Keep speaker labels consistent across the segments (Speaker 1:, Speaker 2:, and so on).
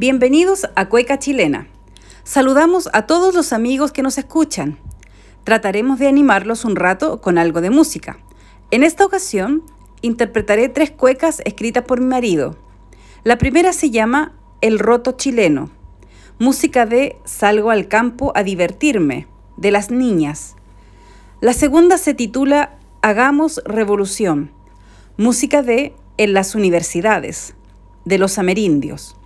Speaker 1: Bienvenidos a Cueca Chilena. Saludamos a todos los amigos que nos escuchan. Trataremos de animarlos un rato con algo de música. En esta ocasión, interpretaré tres cuecas escritas por mi marido. La primera se llama El Roto Chileno, música de Salgo al campo a divertirme, de las niñas. La segunda se titula Hagamos Revolución, música de En las universidades, de los amerindios.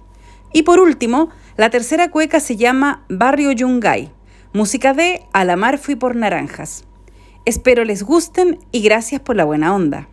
Speaker 1: Y por último, la tercera cueca se llama Barrio Yungay, música de A la mar fui por naranjas. Espero les gusten y gracias por la buena onda.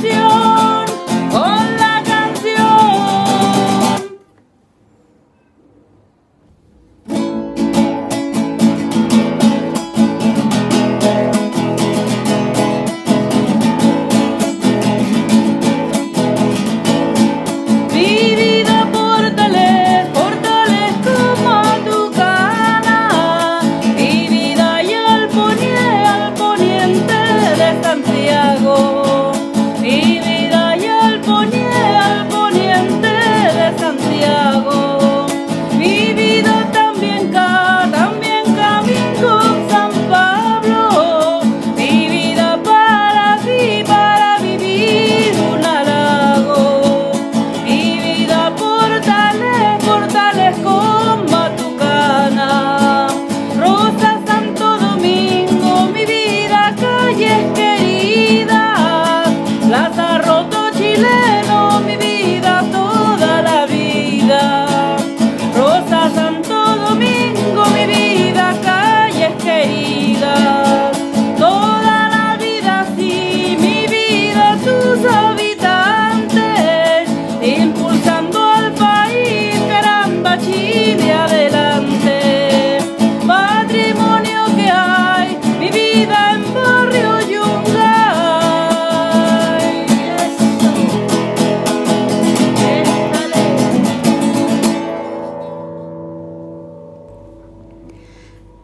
Speaker 2: silencio.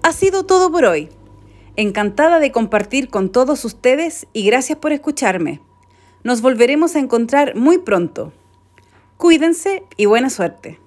Speaker 1: Ha sido todo por hoy. Encantada de compartir con todos ustedes y gracias por escucharme. Nos volveremos a encontrar muy pronto. Cuídense y buena suerte.